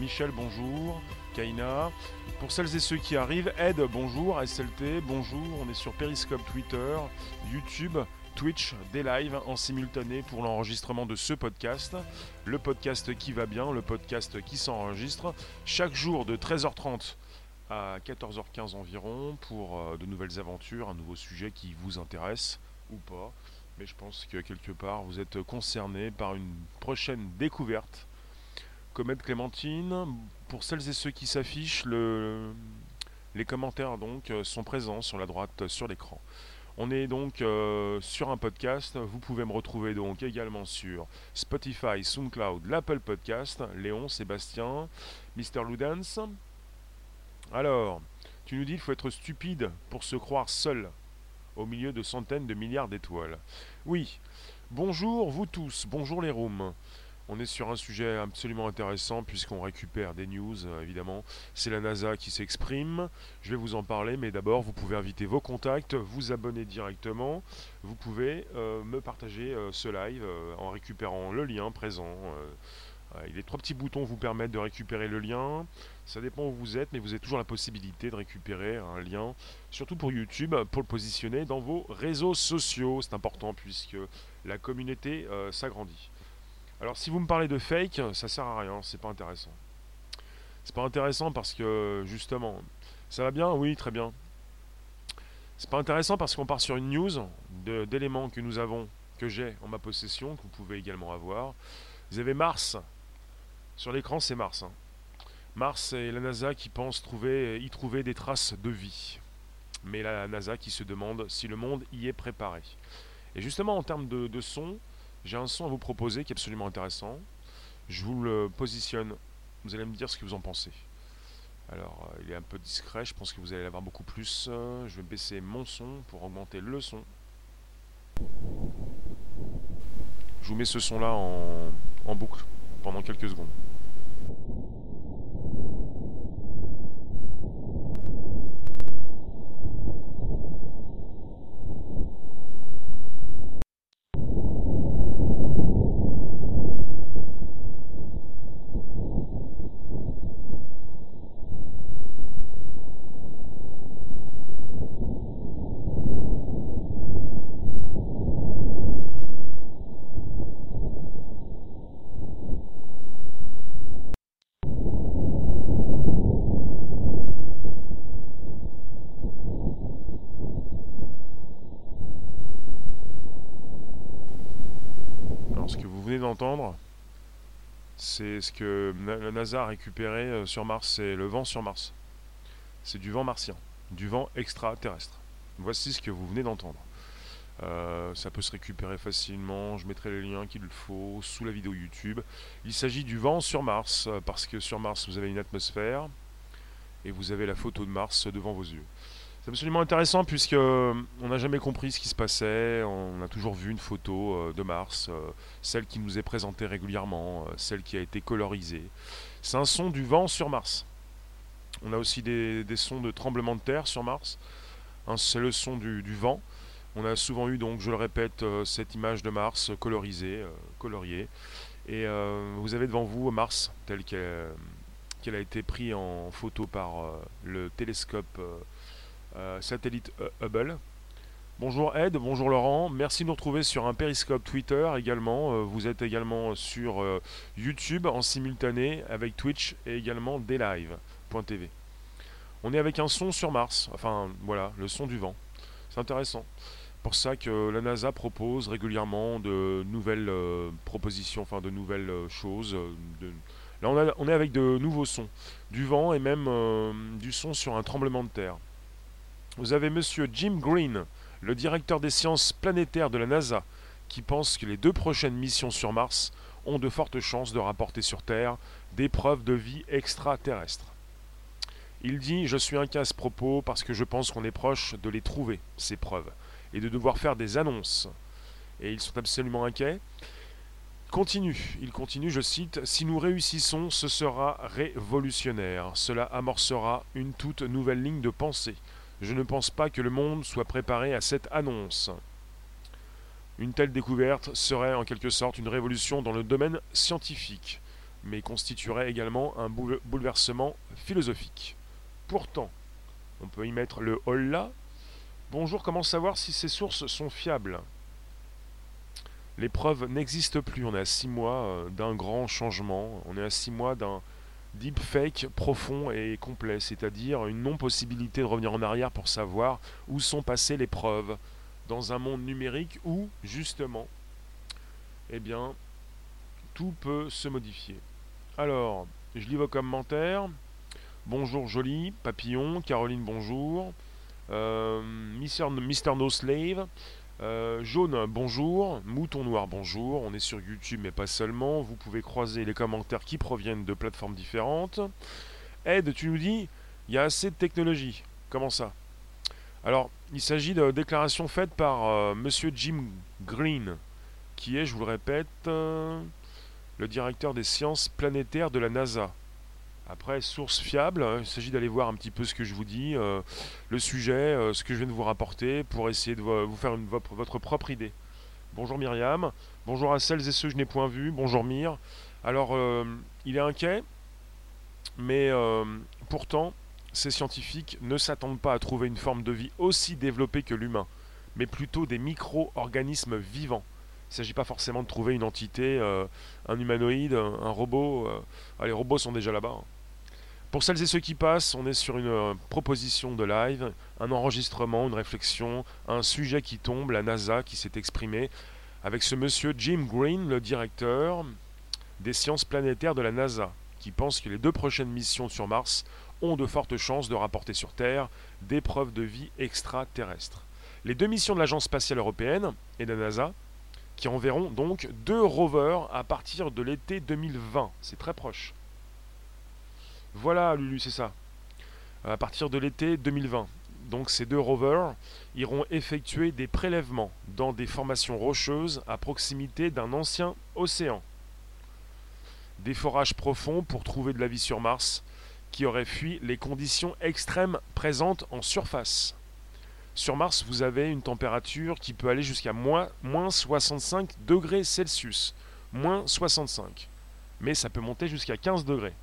Michel, bonjour. Kaina. Pour celles et ceux qui arrivent, Ed, bonjour. SLT, bonjour. On est sur Periscope, Twitter, YouTube, Twitch, des lives en simultané pour l'enregistrement de ce podcast. Le podcast qui va bien, le podcast qui s'enregistre. Chaque jour de 13h30 à 14h15 environ pour euh, de nouvelles aventures, un nouveau sujet qui vous intéresse ou pas. Mais je pense que quelque part vous êtes concerné par une prochaine découverte. Comète Clémentine, pour celles et ceux qui s'affichent, le, les commentaires donc euh, sont présents sur la droite sur l'écran. On est donc euh, sur un podcast. Vous pouvez me retrouver donc également sur Spotify, SoundCloud, l'Apple Podcast, Léon, Sébastien, Mr. Ludens. Alors, tu nous dis qu'il faut être stupide pour se croire seul au milieu de centaines de milliards d'étoiles. Oui. Bonjour vous tous, bonjour les rooms. On est sur un sujet absolument intéressant puisqu'on récupère des news, euh, évidemment. C'est la NASA qui s'exprime. Je vais vous en parler, mais d'abord, vous pouvez inviter vos contacts, vous abonner directement. Vous pouvez euh, me partager euh, ce live en récupérant le lien présent. les trois petits boutons vous permettent de récupérer le lien. Ça dépend où vous êtes, mais vous avez toujours la possibilité de récupérer un lien, surtout pour YouTube, pour le positionner dans vos réseaux sociaux. C'est important puisque la communauté s'agrandit. Alors si vous me parlez de fake, ça sert à rien, c'est pas intéressant. C'est pas intéressant parce que justement, ça va bien? Oui, très bien. C'est pas intéressant parce qu'on part sur une news d'éléments que nous avons, que j'ai en ma possession, que vous pouvez également avoir. Vous avez Mars. Sur l'écran, c'est Mars. Hein. Mars et la NASA qui pensent trouver, y trouver des traces de vie. Mais la NASA qui se demande si le monde y est préparé. Et justement, en termes de, de son, j'ai un son à vous proposer qui est absolument intéressant. Je vous le positionne. Vous allez me dire ce que vous en pensez. Alors, euh, il est un peu discret. Je pense que vous allez l'avoir beaucoup plus. Je vais baisser mon son pour augmenter le son. Je vous mets ce son-là en, en boucle pendant quelques secondes. d'entendre, c'est ce que la NASA a récupéré euh, sur Mars, c'est le vent sur Mars. C'est du vent martien, du vent extraterrestre. Voici ce que vous venez d'entendre. Euh, ça peut se récupérer facilement, je mettrai les liens qu'il faut sous la vidéo YouTube. Il s'agit du vent sur Mars, euh, parce que sur Mars vous avez une atmosphère et vous avez la photo de Mars devant vos yeux. C'est absolument intéressant puisque euh, on n'a jamais compris ce qui se passait. On a toujours vu une photo euh, de Mars, euh, celle qui nous est présentée régulièrement, celle qui a été colorisée. C'est un son du vent sur Mars. On a aussi des, sons de tremblement de terre sur Mars. C'est le son du, vent. On a souvent eu, donc, je le répète, cette image de Mars colorisée, coloriée. Et vous avez devant vous Mars, tel qu'elle a été prise en photo par le télescope satellite euh, Hubble. Bonjour Ed, bonjour Laurent, merci de nous retrouver sur un périscope Twitter également. Euh, vous êtes également sur YouTube en simultané avec Twitch et également deslive.tv. On est avec un son sur Mars, enfin voilà, le son du vent. C'est intéressant. Pour ça que la NASA propose régulièrement de nouvelles propositions, enfin de nouvelles choses. Là on, est avec de nouveaux sons, du vent et même du son sur un tremblement de terre. Vous avez monsieur Jim Green, le directeur des sciences planétaires de la NASA, qui pense que les deux prochaines missions sur Mars ont de fortes chances de rapporter sur Terre des preuves de vie extraterrestre. Il dit Je suis inquiet à ce propos parce que je pense qu'on est proche de les trouver, ces preuves, et de devoir faire des annonces. Et ils sont absolument inquiets. Continue, il continue, je cite, Si nous réussissons, ce sera révolutionnaire. Cela amorcera une toute nouvelle ligne de pensée je ne pense pas que le monde soit préparé à cette annonce. Une telle découverte serait en quelque sorte une révolution dans le domaine scientifique, mais constituerait également un bouleversement philosophique. Pourtant, on peut y mettre le holla. Bonjour, comment savoir si ces sources sont fiables? Les preuves n'existent plus. On est à six mois euh, d'un grand changement. On est à six mois d'un deepfake profond et complet, c'est-à-dire une non-possibilité de revenir en arrière pour savoir où sont passées les preuves dans un monde numérique où, justement, eh bien, tout peut se modifier. Alors, je lis vos commentaires. Bonjour Jolie, Papillon, Caroline, bonjour. Euh, Mister, No Slave. Euh, jaune, bonjour. Mouton Noir, bonjour. On est sur YouTube, mais pas seulement. Vous pouvez croiser les commentaires qui proviennent de plateformes différentes. Ed, tu nous dis, il y a assez de technologie. Comment ça? Alors, il s'agit de déclarations faites par euh, Monsieur Jim Green, qui est, je vous le répète, euh, le directeur des sciences planétaires de la NASA. Après, source fiable, hein, il s'agit d'aller voir un petit peu ce que je vous dis, euh, le sujet, ce que je viens de vous rapporter, pour essayer de vous faire votre propre idée. Bonjour Myriam, bonjour à celles et ceux que je n'ai point vus, bonjour Myr. Alors, il est inquiet, mais pourtant, ces scientifiques ne s'attendent pas à trouver une forme de vie aussi développée que l'humain, mais plutôt des micro-organismes vivants. Il ne s'agit pas forcément de trouver une entité, euh, un humanoïde, un, robot. Euh, ah, les robots sont déjà là-bas. Hein. Pour celles et ceux qui passent, on est sur une euh, proposition de live, un enregistrement, une réflexion, un sujet qui tombe, la NASA qui s'est exprimée, avec ce monsieur Jim Green, le directeur des sciences planétaires de la NASA, qui pense que les deux prochaines missions sur Mars ont de fortes chances de rapporter sur Terre des preuves de vie extraterrestre. Les deux missions de l'Agence spatiale européenne et de la NASA, qui enverront donc deux rovers à partir de l'été 2020. C'est très proche. Voilà, Lulu, c'est ça. À partir de l'été 2020. Donc ces deux rovers iront effectuer des prélèvements dans des formations rocheuses à proximité d'un ancien océan. Des forages profonds pour trouver de la vie sur Mars qui aurait fui les conditions extrêmes présentes en surface. Sur Mars, vous avez une température qui peut aller jusqu'à moins, 65 degrés Celsius. Moins 65. Mais ça peut monter jusqu'à 15 degrés.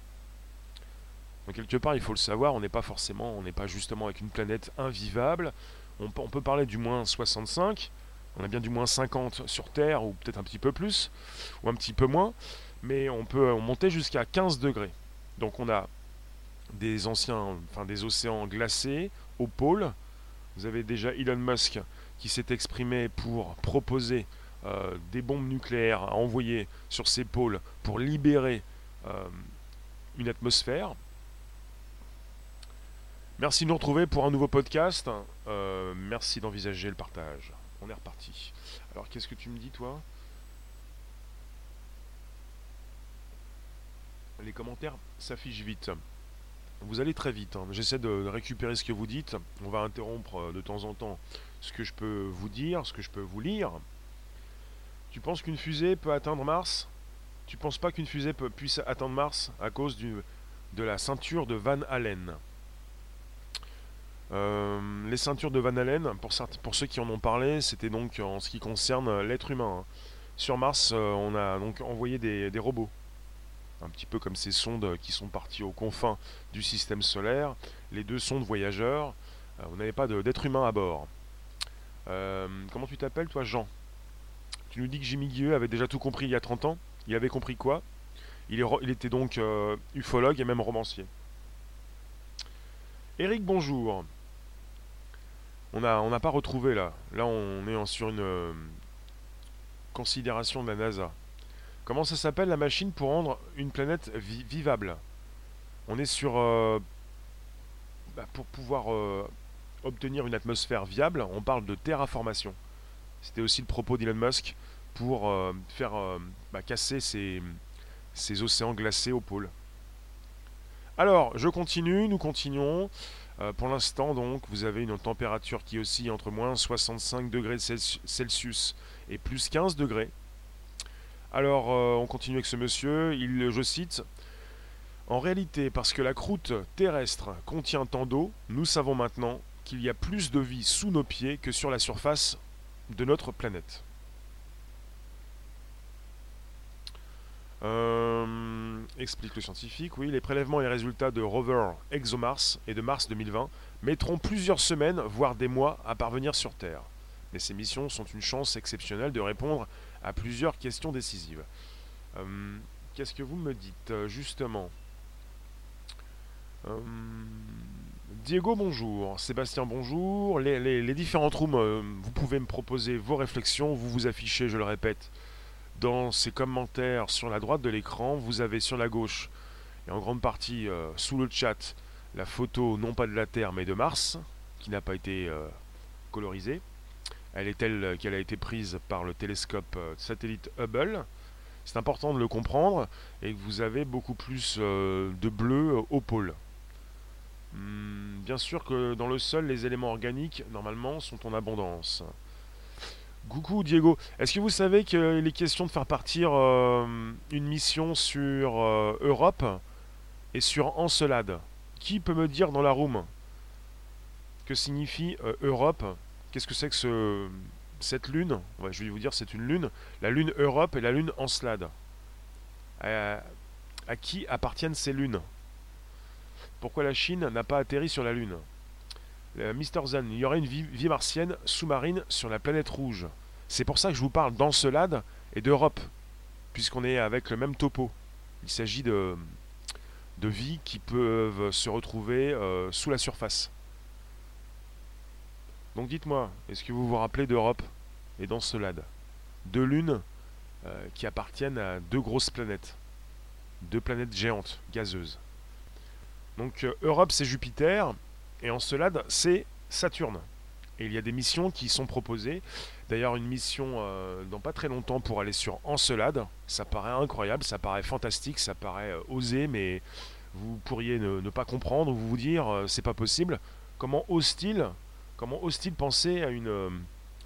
Donc quelque part, il faut le savoir, on n'est pas forcément, on n'est pas justement avec une planète invivable. On, peut parler du moins 65, on a bien du moins 50 sur Terre, ou peut-être un petit peu plus, ou un petit peu moins, mais on peut monter jusqu'à 15 degrés. Donc on a des anciens, enfin des océans glacés au pôle. Vous avez déjà Elon Musk qui s'est exprimé pour proposer euh, des bombes nucléaires à envoyer sur ces pôles pour libérer euh, une atmosphère. Merci de nous retrouver pour un nouveau podcast. Euh, merci d'envisager le partage. On est reparti. Alors qu'est-ce que tu me dis toi? Les commentaires s'affichent vite. Vous allez très vite. Hein. J'essaie de récupérer ce que vous dites. On va interrompre euh, de temps en temps ce que je peux vous dire, ce que je peux vous lire. Tu penses qu'une fusée peut atteindre Mars? Tu penses pas qu'une fusée puisse atteindre Mars à cause de la ceinture de Van Allen? Euh, les ceintures de Van Allen, pour, ceux qui en ont parlé, c'était donc en ce qui concerne l'être humain. Hein. Sur Mars, euh, on a donc envoyé des robots un petit peu comme ces sondes qui sont parties aux confins du système solaire, les deux sondes voyageurs, euh, on n'avait pas d'être humain à bord. Euh, comment tu t'appelles toi Jean? Tu nous dis que Jimmy Guilleux avait déjà tout compris il y a 30 ans Il avait compris quoi? Il, était donc ufologue et même romancier. Eric, bonjour. On n'a pas retrouvé là. Là, on est sur une considération de la NASA. Comment ça s'appelle la machine pour rendre une planète vivable? On est sur... Euh, bah, pour pouvoir euh, obtenir une atmosphère viable, on parle de terraformation. C'était aussi le propos d'Elon Musk pour euh, faire bah, casser ces, ces, océans glacés au pôle. Alors, je continue, nous continuons. Pour l'instant, donc, vous avez une température qui oscille entre moins 65 degrés Celsius et plus 15 degrés. Alors, euh, on continue avec ce monsieur. Il, je cite En réalité, parce que la croûte terrestre contient tant d'eau, nous savons maintenant qu'il y a plus de vie sous nos pieds que sur la surface de notre planète. Euh, explique le scientifique, oui, les prélèvements et les résultats de rover ExoMars et de Mars 2020 mettront plusieurs semaines, voire des mois, à parvenir sur Terre. Mais ces missions sont une chance exceptionnelle de répondre à plusieurs questions décisives. Euh, qu'est-ce que vous me dites, euh, justement Diego, bonjour. Sébastien, bonjour. Les, différentes rooms, vous pouvez me proposer vos réflexions. Vous vous affichez, je le répète, dans ces commentaires sur la droite de l'écran. Vous avez sur la gauche, et en grande partie sous le chat, la photo non pas de la Terre mais de Mars, qui n'a pas été euh, colorisée. Elle est telle qu'elle a été prise par le télescope euh, satellite Hubble. C'est important de le comprendre et que vous avez beaucoup plus euh, de bleu au pôle. Hmm, bien sûr que dans le sol, les éléments organiques, normalement, sont en abondance. Coucou Diego, est-ce que vous savez qu'il est question de faire partir une mission sur Europe et sur Encelade? Qui peut me dire dans la room que signifie euh, Europe? Qu'est-ce que c'est que ce, cette lune? Je vais vous dire, c'est une lune. La lune Europe et la lune Encelade. À qui appartiennent ces lunes? Pourquoi la Chine n'a pas atterri sur la lune? Euh, Mister Zen, il y aurait une vie, martienne sous-marine sur la planète rouge. C'est pour ça que je vous parle d'Encelade et d'Europe, puisqu'on est avec le même topo. Il s'agit de, de vie qui peuvent se retrouver euh, sous la surface. Donc dites-moi, est-ce que vous vous rappelez d'Europe et d'Encelade? Deux lunes euh, qui appartiennent à deux grosses planètes. Deux planètes géantes, gazeuses. Donc Europe c'est Jupiter et Encelade c'est Saturne. Et il y a des missions qui sont proposées. D'ailleurs, une mission dans pas très longtemps pour aller sur Encelade. Ça paraît incroyable, ça paraît fantastique, ça paraît osé, mais vous pourriez ne, pas comprendre ou vous dire euh, c'est pas possible. Comment ose-t-il comment penser à une euh,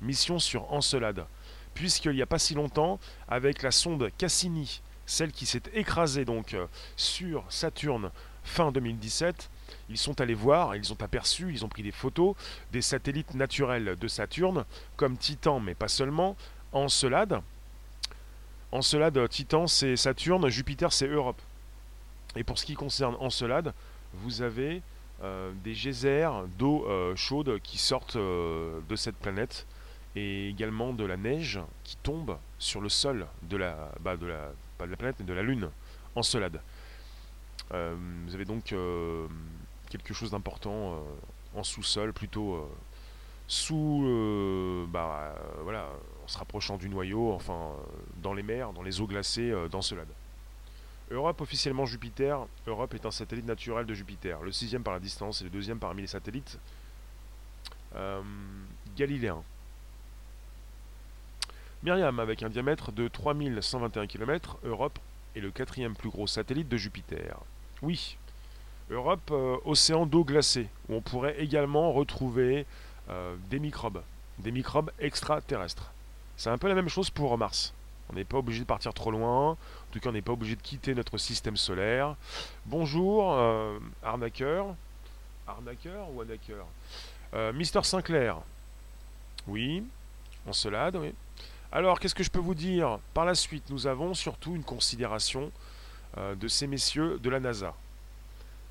mission sur Encelade? Puisqu'il n'y a pas si longtemps, avec la sonde Cassini, celle qui s'est écrasée donc euh, sur Saturne fin 2017, ils sont allés voir, ils ont aperçu, ils ont pris des photos des satellites naturels de Saturne, comme Titan, mais pas seulement, Encelade. Encelade, Titan, c'est Saturne, Jupiter, c'est Europe. Et pour ce qui concerne Encelade, vous avez euh, des geysers d'eau euh, chaude qui sortent euh, de cette planète et également de la neige qui tombe sur le sol de la, bah, de la, pas de la planète mais de la Lune, Encelade. vous avez donc quelque chose d'important en sous-sol, plutôt sous, bah, voilà, en se rapprochant du noyau, enfin dans les mers, dans les eaux glacées d'Encelade. Europe officiellement Jupiter. Europe est un satellite naturel de Jupiter, le sixième par la distance et le deuxième parmi les satellites euh, galiléens. Myriam, avec un diamètre de 3121 km, Europe est le quatrième plus gros satellite de Jupiter. Oui, Europe, euh, océan d'eau glacée, où on pourrait également retrouver euh, des microbes, des microbes extraterrestres. C'est un peu la même chose pour Mars. On n'est pas obligé de partir trop loin. En tout cas, on n'est pas obligé de quitter notre système solaire. Bonjour, euh, arnaqueur. Arnaqueur ou arnaqueur Mister Sinclair. Oui. Encelade, oui. Alors, qu'est-ce que je peux vous dire? Par la suite, nous avons surtout une considération de ces messieurs de la NASA.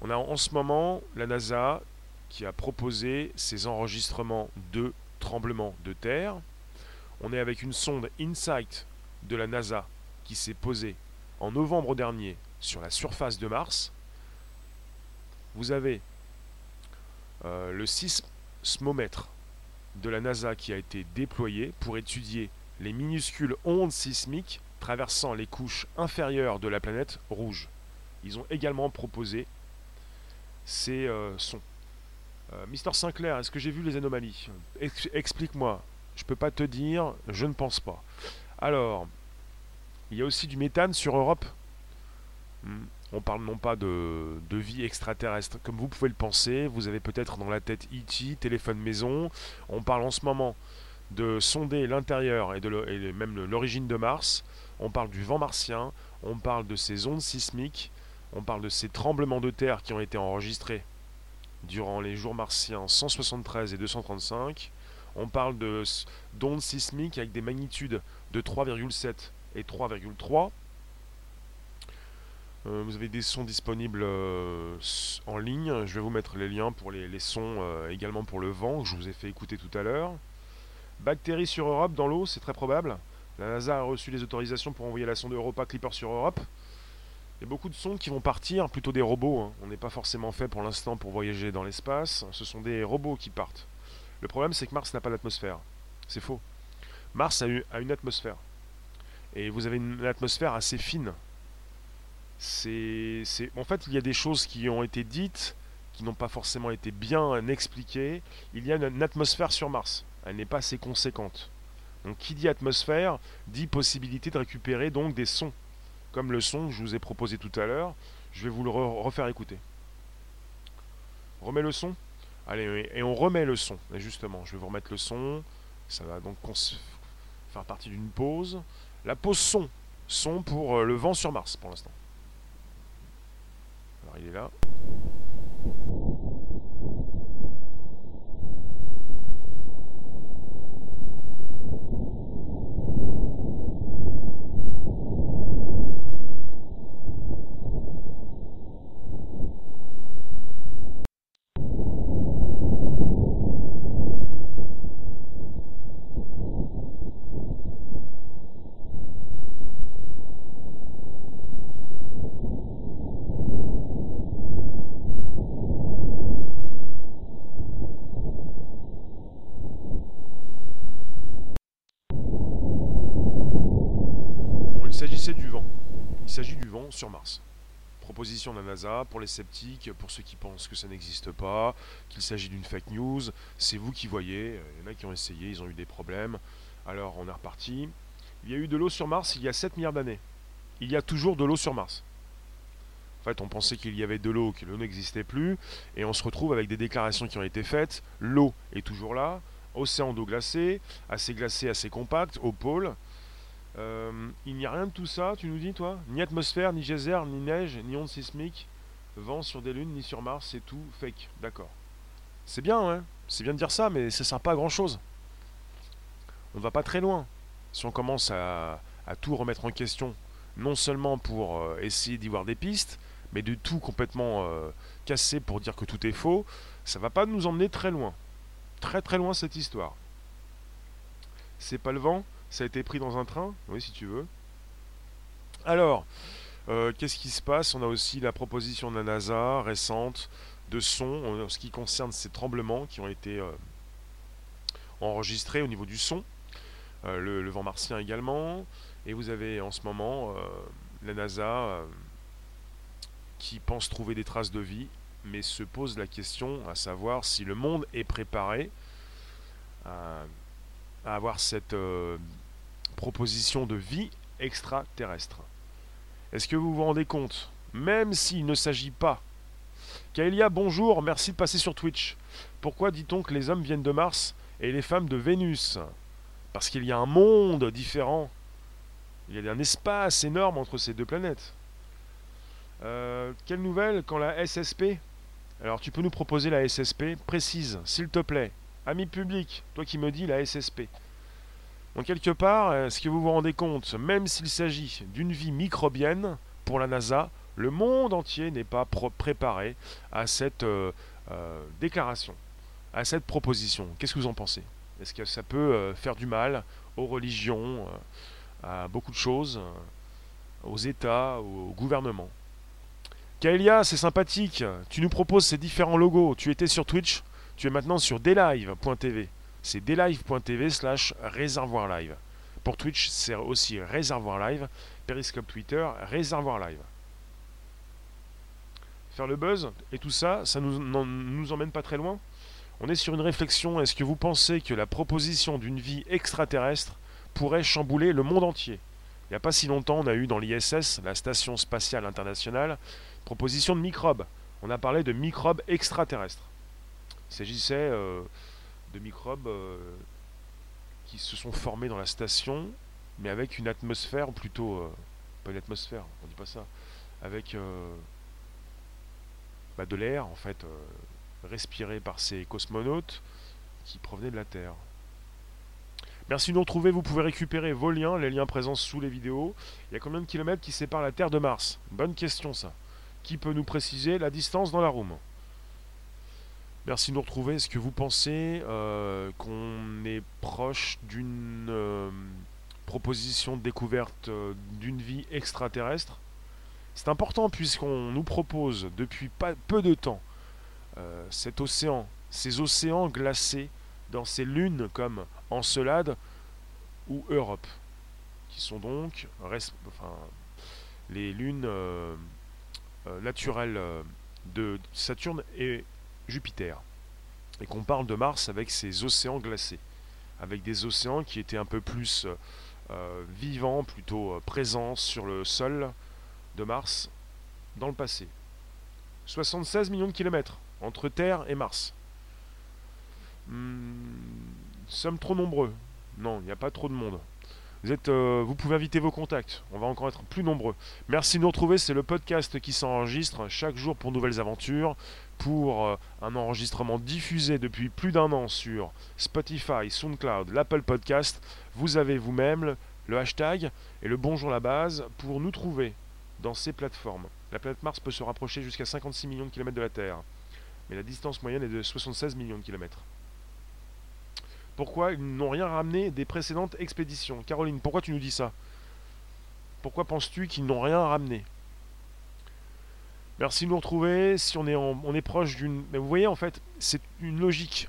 On a en ce moment la NASA qui a proposé ces enregistrements de tremblements de terre. On est avec une sonde InSight de la NASA qui s'est posée en novembre dernier sur la surface de Mars, vous avez euh, le sismomètre de la NASA qui a été déployé pour étudier les minuscules ondes sismiques traversant les couches inférieures de la planète rouge. Ils ont également proposé ces euh, sons. Euh, Mister Sinclair, est-ce que j'ai vu les anomalies? Explique-moi. Je peux pas te dire, je ne pense pas. Alors, il y a aussi du méthane sur Europe. Hmm. On parle non pas de, vie extraterrestre comme vous pouvez le penser. Vous avez peut-être dans la tête E.T., téléphone maison. On parle en ce moment de sonder l'intérieur et, et même l'origine de Mars. On parle du vent martien. On parle de ces ondes sismiques. On parle de ces tremblements de terre qui ont été enregistrés durant les jours martiens 173 et 235. On parle d'ondes sismiques avec des magnitudes de 3,7 et 3,3. Euh, vous avez des sons disponibles euh, en ligne. Je vais vous mettre les liens pour les, sons euh, également pour le vent que je vous ai fait écouter tout à l'heure. Bactéries sur Europe dans l'eau, c'est très probable. La NASA a reçu les autorisations pour envoyer la sonde Europa Clipper sur Europe. Il y a beaucoup de sondes qui vont partir, plutôt des robots. Hein. On n'est pas forcément fait pour l'instant pour voyager dans l'espace. Ce sont des robots qui partent. Le problème, c'est que Mars n'a pas d'atmosphère. C'est faux. Mars a, une atmosphère. Et vous avez une atmosphère assez fine c'est, en fait, il y a des choses qui ont été dites, qui n'ont pas forcément été bien expliquées. Il y a une, atmosphère sur Mars. Elle n'est pas assez conséquente. Donc, qui dit atmosphère dit possibilité de récupérer donc des sons, comme le son que je vous ai proposé tout à l'heure. Je vais vous le refaire écouter. Remets le son? Allez, et on remet le son. Justement, je vais vous remettre le son. Ça va donc faire partie d'une pause. La pause son. Son pour euh, le vent sur Mars pour l'instant. Alors il est là. du vent. Il s'agit du vent Mars. Proposition de la NASA pour les sceptiques, pour ceux qui pensent que ça n'existe pas, qu'il s'agit d'une fake news. C'est vous qui voyez. Il y en a qui ont essayé, ils ont eu des problèmes. Alors on est reparti. Il y a eu de l'eau sur Mars il y a 7 milliards d'années. Il y a toujours de l'eau sur Mars. En fait, on pensait qu'il y avait de l'eau, que l'eau n'existait plus, et on se retrouve avec des déclarations qui ont été faites. L'eau est toujours là, océan d'eau glacée, assez glacé, assez compact, au pôle. Euh, il n'y a rien de tout ça, tu nous dis, toi? Ni atmosphère, ni geyser, ni neige, ni onde sismique, vent sur des lunes, ni sur Mars, c'est tout fake. D'accord. C'est bien, hein? C'est bien de dire ça, mais ça sert pas à grand chose. On va pas très loin. Si on commence à, tout remettre en question, non seulement pour euh, essayer d'y voir des pistes, mais de tout complètement euh, casser pour dire que tout est faux, ça va pas nous emmener très loin. Très très loin cette histoire. C'est pas le vent, ça a été pris dans un train Oui, si tu veux. Alors, euh, qu'est-ce qui se passe? On a aussi la proposition de la NASA récente de son en ce qui concerne ces tremblements qui ont été euh, enregistrés au niveau du son. Euh, le, vent martien également. Et vous avez en ce moment la NASA qui pense trouver des traces de vie, mais se pose la question à savoir si le monde est préparé à, avoir cette proposition de vie extraterrestre. Est-ce que vous vous rendez compte Même s'il ne s'agit pas? Kaelia, bonjour, merci de passer sur Twitch. Pourquoi dit-on que les hommes viennent de Mars et les femmes de Vénus? Parce qu'il y a un monde différent. Il y a un espace énorme entre ces deux planètes. Euh, quelle nouvelle quand la SSP Alors tu peux nous proposer la SSP Précise, s'il te plaît. Ami public, toi qui me dis la SSP. Donc quelque part, est-ce que vous vous rendez compte, même s'il s'agit d'une vie microbienne, pour la NASA, le monde entier n'est pas préparé à cette euh, euh, déclaration, à cette proposition? Qu'est-ce que vous en pensez? Est-ce que ça peut euh, faire du mal aux religions, à beaucoup de choses, aux États, au gouvernement? Kaelia, c'est sympathique. Tu nous proposes ces différents logos. Tu étais sur Twitch, tu es maintenant sur delive.tv c'est delive.tv slash réservoir live. Pour Twitch, c'est aussi réservoir live. Periscope Twitter, réservoir live. Faire le buzz et tout ça, ça nous, nous emmène pas très loin. On est sur une réflexion. Est-ce que vous pensez que la proposition d'une vie extraterrestre pourrait chambouler le monde entier? Il n'y a pas si longtemps, on a eu dans l'ISS, la Station Spatiale Internationale, proposition de microbes. On a parlé de microbes extraterrestres. Il s'agissait euh, de microbes euh, qui se sont formés dans la station, mais avec une atmosphère, ou plutôt, euh, pas une atmosphère, on dit pas ça, avec euh, bah, de l'air, en fait, respiré par ces cosmonautes qui provenaient de la Terre. Merci de nous retrouver, vous pouvez récupérer vos liens, les liens présents sous les vidéos. Il y a combien de kilomètres qui séparent la Terre de Mars? Bonne question ça. Qui peut nous préciser la distance dans la room? Merci de nous retrouver. Est-ce que vous pensez euh, qu'on est proche d'une euh, proposition de découverte euh, d'une vie extraterrestre? C'est important puisqu'on nous propose depuis peu de temps cet océan, ces océans glacés dans ces lunes comme Encelade ou Europe, qui sont donc les lunes naturelles de Saturne et Jupiter. Et qu'on parle de Mars avec ses océans glacés, avec des océans qui étaient un peu plus euh, vivants, plutôt euh, présents sur le sol de Mars dans le passé. 76 millions de kilomètres entre Terre et Mars. Hmm, sommes trop nombreux. Non, il n'y a pas trop de monde. Vous, êtes, euh, vous pouvez inviter vos contacts. On va encore être plus nombreux. Merci de nous retrouver. C'est le podcast qui s'enregistre chaque jour pour nouvelles aventures. Pour euh, un enregistrement diffusé depuis plus d'un an sur Spotify, SoundCloud, l'Apple Podcast. Vous avez vous-même le hashtag et le bonjour la base pour nous trouver dans ces plateformes. La planète Mars peut se rapprocher jusqu'à 56 millions de kilomètres de la Terre. Mais la distance moyenne est de 76 millions de kilomètres. Pourquoi ils n'ont rien ramené des précédentes expéditions? Caroline, pourquoi tu nous dis ça? Pourquoi penses-tu qu'ils n'ont rien ramené? Merci de nous retrouver. Si on est, on est proche d'une. Mais vous voyez, en fait, c'est une logique.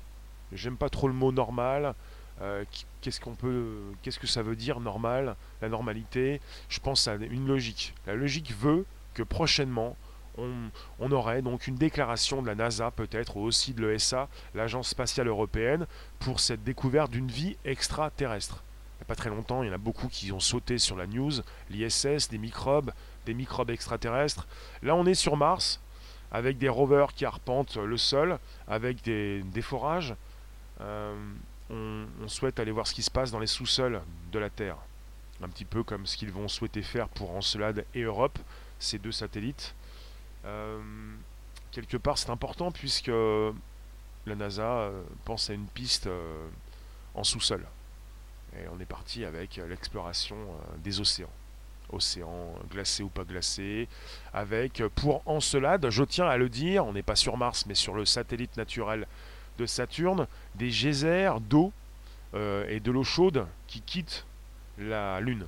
J'aime pas trop le mot normal. Euh, qu'est-ce qu'on peut, qu'est-ce que ça veut dire normal, la normalité? Je pense à une logique. La logique veut que prochainement, on, aurait donc une déclaration de la NASA peut-être, ou aussi de l'ESA, l'Agence spatiale européenne, pour cette découverte d'une vie extraterrestre. Il n'y a pas très longtemps, il y en a beaucoup qui ont sauté sur la news, l'ISS, des microbes, des microbes extraterrestres. Là, on est sur Mars, avec des rovers qui arpentent le sol, avec des, forages. Euh, on, souhaite aller voir ce qui se passe dans les sous-sols de la Terre. Un petit peu comme ce qu'ils vont souhaiter faire pour Encelade et Europe, ces deux satellites. Euh, quelque part, c'est important puisque la NASA euh, pense à une piste en sous-sol. Et on est parti avec l'exploration des océans océans glacés ou pas glacés, avec pour Encelade, je tiens à le dire, on n'est pas sur Mars mais sur le satellite naturel de Saturne, des geysers d'eau et de l'eau chaude qui quittent la Lune,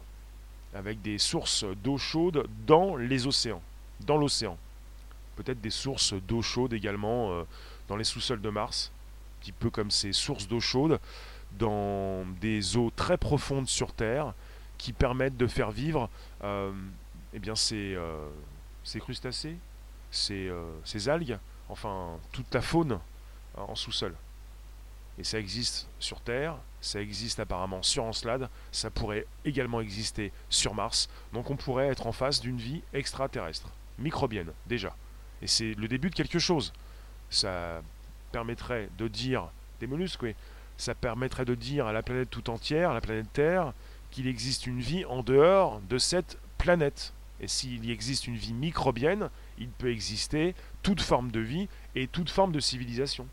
avec des sources d'eau chaude dans les océans, dans l'océan. Peut-être des sources d'eau chaude également euh, dans les sous-sols de Mars, un petit peu comme ces sources d'eau chaude dans des eaux très profondes sur Terre qui permettent de faire vivre euh, eh bien ces, euh, ces crustacés, ces, ces, algues, enfin toute la faune en sous-sol. Et ça existe sur Terre, ça existe apparemment sur Encelade, ça pourrait également exister sur Mars, donc on pourrait être en face d'une vie extraterrestre, microbienne déjà. Et c'est le début de quelque chose. Ça permettrait de dire, des mollusques, oui, ça permettrait de dire à la planète tout entière, à la planète Terre, qu'il existe une vie en dehors de cette planète. Et s'il y existe une vie microbienne, il peut exister toute forme de vie et toute forme de civilisation.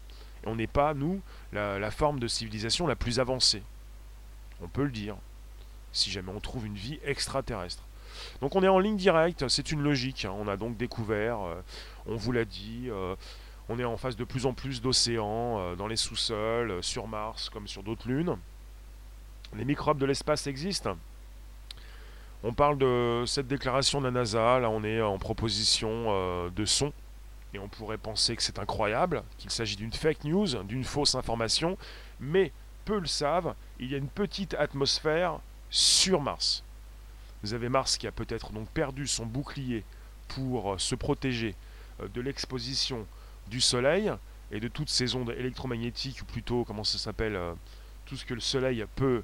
On n'est pas, nous, la, la, forme de civilisation la plus avancée. On peut le dire, si jamais on trouve une vie extraterrestre. Donc on est en ligne directe, c'est une logique. Hein. On a donc découvert, euh, on vous l'a dit, euh, on est en face de plus en plus d'océans, euh, dans les sous-sols, sur Mars comme sur d'autres lunes. Les microbes de l'espace existent. On parle de cette déclaration de la NASA, là on est en proposition de son, et on pourrait penser que c'est incroyable, qu'il s'agit d'une fake news, d'une fausse information, mais peu le savent, il y a une petite atmosphère sur Mars. Vous avez Mars qui a peut-être donc perdu son bouclier pour euh, se protéger euh, de l'exposition du Soleil et de toutes ces ondes électromagnétiques, ou plutôt, comment ça s'appelle, euh, tout ce que le Soleil peut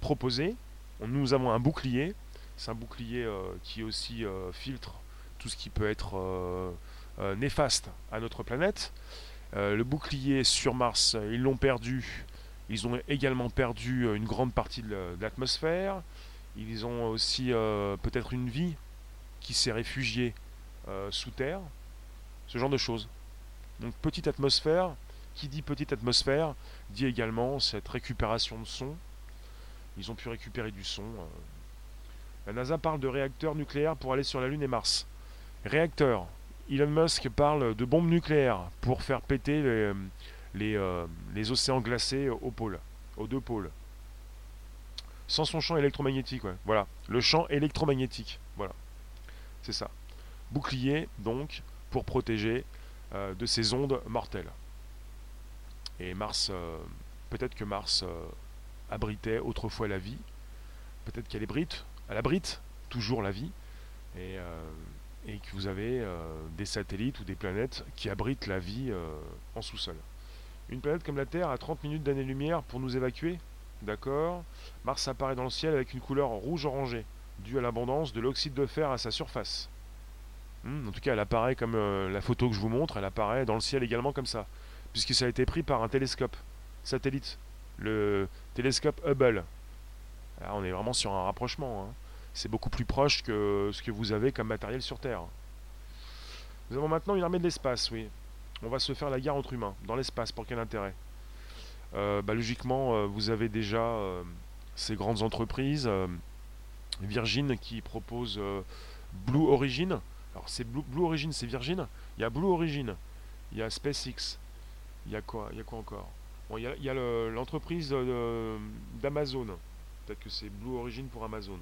proposer. Nous avons un bouclier, c'est un bouclier qui aussi filtre tout ce qui peut être néfaste à notre planète. le bouclier sur Mars, ils l'ont perdu. Ils ont également perdu une grande partie de l'atmosphère. Ils ont aussi euh, peut-être une vie qui s'est réfugiée euh, sous terre, ce genre de choses. Donc petite atmosphère, qui dit petite atmosphère, dit également cette récupération de son, Ils ont pu récupérer du son. La NASA parle de réacteurs nucléaires pour aller sur la Lune et Mars. Réacteurs. Elon Musk parle de bombes nucléaires pour faire péter les, les, les océans glacés au pôle, aux deux pôles sans son champ électromagnétique. Voilà, le champ électromagnétique. Voilà, c'est ça. Bouclier, donc, pour protéger euh, de ces ondes mortelles. Et Mars, euh, peut-être que Mars euh, abritait autrefois la vie. Peut-être qu'elle abrite, elle abrite toujours la vie. Et, et que vous avez des satellites ou des planètes qui abritent la vie en sous-sol. Une planète comme la Terre a 30 minutes d'année-lumière pour nous évacuer D'accord? Mars apparaît dans le ciel avec une couleur rouge-orangée, due à l'abondance de l'oxyde de fer à sa surface. Hmm, en tout cas, elle apparaît comme euh, la photo que je vous montre, elle apparaît dans le ciel également comme ça, puisque ça a été pris par un télescope satellite, le télescope Hubble. On est vraiment sur un rapprochement. Hein. C'est beaucoup plus proche que ce que vous avez comme matériel sur Terre. Nous avons maintenant une armée de l'espace, oui. On va se faire la guerre entre humains, dans l'espace, pour quel intérêt euh, bah, logiquement, euh, vous avez déjà euh, ces grandes entreprises. Virgin qui propose Blue Origin. Alors c'est Blue, Origin, c'est Virgin. Il y a Blue Origin, il y a SpaceX, il y a quoi, il y a quoi encore? Il y a, l'entreprise d'Amazon. Peut-être que c'est Blue Origin pour Amazon.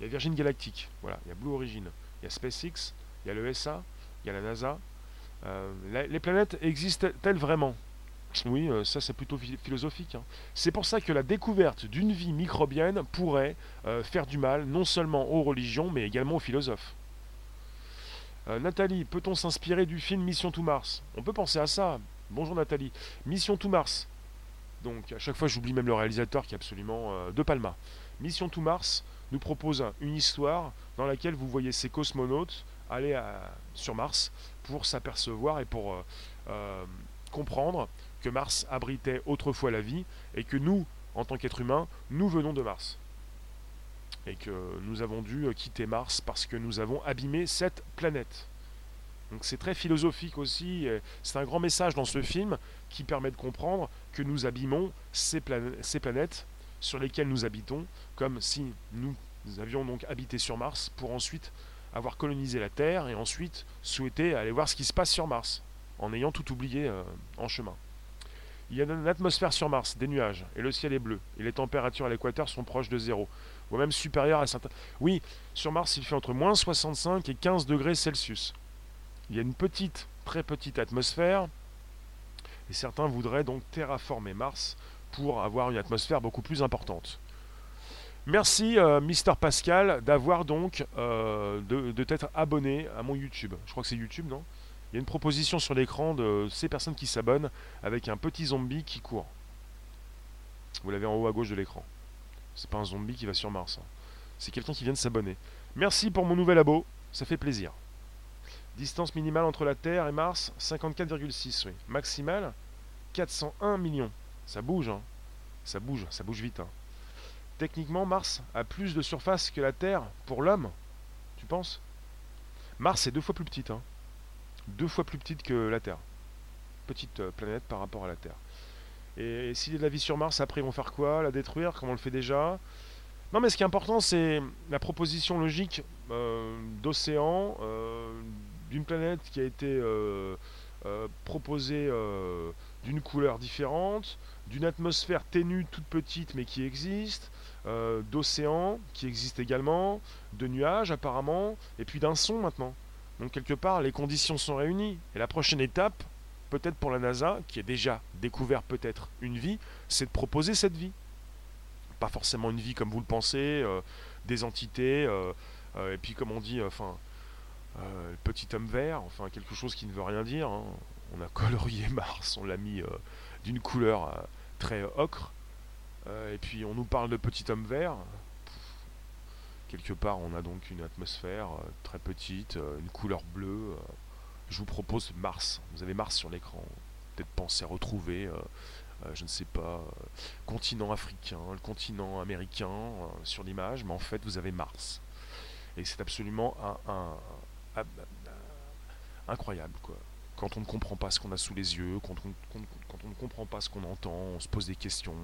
Il y a Virgin Galactic, voilà, il y a Blue Origin, il y a SpaceX, il y a l'ESA, il y a la NASA. les planètes existent-elles vraiment? Oui, euh, ça c'est plutôt philosophique. Hein. C'est pour ça que la découverte d'une vie microbienne pourrait euh, faire du mal non seulement aux religions, mais également aux philosophes. Euh, Nathalie, peut-on s'inspirer du film Mission to Mars? On peut penser à ça. Bonjour Nathalie. Mission to Mars. Donc à chaque fois j'oublie même le réalisateur qui est absolument De Palma. Mission to Mars nous propose une histoire dans laquelle vous voyez ces cosmonautes aller sur Mars pour s'apercevoir et pour comprendre que Mars abritait autrefois la vie et que nous, en tant qu'êtres humains, nous venons de Mars. Et que nous avons dû quitter Mars parce que nous avons abîmé cette planète. Donc c'est très philosophique aussi, c'est un grand message dans ce film qui permet de comprendre que nous abîmons ces, planètes sur lesquelles nous habitons, comme si nous avions donc habité sur Mars pour ensuite avoir colonisé la Terre et ensuite souhaiter aller voir ce qui se passe sur Mars, en ayant tout oublié euh, en chemin. Il y a une atmosphère sur Mars, des nuages, et le ciel est bleu, et les températures à l'équateur sont proches de zéro, ou même supérieures à certains... Oui, sur Mars, il fait entre moins 65 et 15 degrés Celsius. Il y a une petite, très petite atmosphère, et certains voudraient donc terraformer Mars pour avoir une atmosphère beaucoup plus importante. Merci euh, Mister Pascal d'avoir donc euh, de, t'être abonné à mon YouTube. Je crois que c'est YouTube, non? Il y a une proposition sur l'écran de ces personnes qui s'abonnent avec un petit zombie qui court. Vous l'avez en haut à gauche de l'écran. C'est pas un zombie qui va sur Mars. Hein. C'est quelqu'un qui vient de s'abonner. Merci pour mon nouvel abo, ça fait plaisir. Distance minimale entre la Terre et Mars, 54,6. Oui. Maximale, 401 millions. Ça bouge, hein. Ça bouge, ça bouge vite. Hein. Techniquement, Mars a plus de surface que la Terre pour l'homme. Tu penses? Mars est deux fois plus petite. Hein deux fois plus petite que la Terre. Petite euh, planète par rapport à la Terre. Et, s'il y a de la vie sur Mars, après ils vont faire quoi? La détruire Comme on le fait déjà? Non mais ce qui est important c'est la proposition logique euh, d'océan, euh, d'une planète qui a été proposée d'une couleur différente, d'une atmosphère ténue toute petite mais qui existe, d'océan qui existe également, de nuages apparemment, et puis d'un son maintenant. Donc quelque part, les conditions sont réunies. Et la prochaine étape, peut-être pour la NASA, qui a déjà découvert peut-être une vie, c'est de proposer cette vie. Pas forcément une vie comme vous le pensez, euh, des entités, euh, euh, et puis comme on dit, enfin, le petit homme vert, enfin quelque chose qui ne veut rien dire. Hein. On a colorié Mars, on l'a mis d'une couleur très ocre, et puis on nous parle de petit homme vert. Quelque part, on a donc une atmosphère euh, très petite, euh, une couleur bleue. Euh. je vous propose Mars. Vous avez Mars sur l'écran. Peut-être penser à retrouver, je ne sais pas, continent africain, le continent américain sur l'image, mais en fait, vous avez Mars. Et c'est absolument un, incroyable, quoi quand on ne comprend pas ce qu'on a sous les yeux, quand on, ne comprend pas ce qu'on entend, on se pose des questions.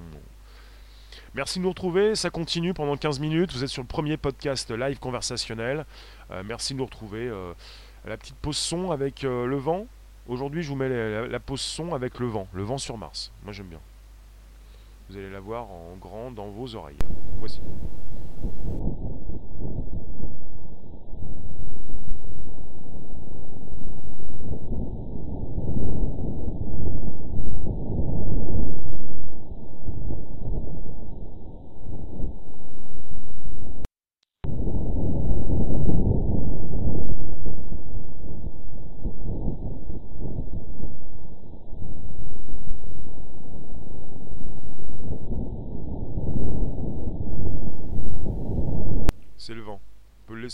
Merci de nous retrouver, ça continue pendant 15 minutes, vous êtes sur le premier podcast live conversationnel. Euh, merci de nous retrouver. Euh, la petite pause son avec euh, le vent. Aujourd'hui, je vous mets la, la, pause son avec le vent, le vent sur Mars. Moi, j'aime bien. Vous allez la voir en grand dans vos oreilles. Voici.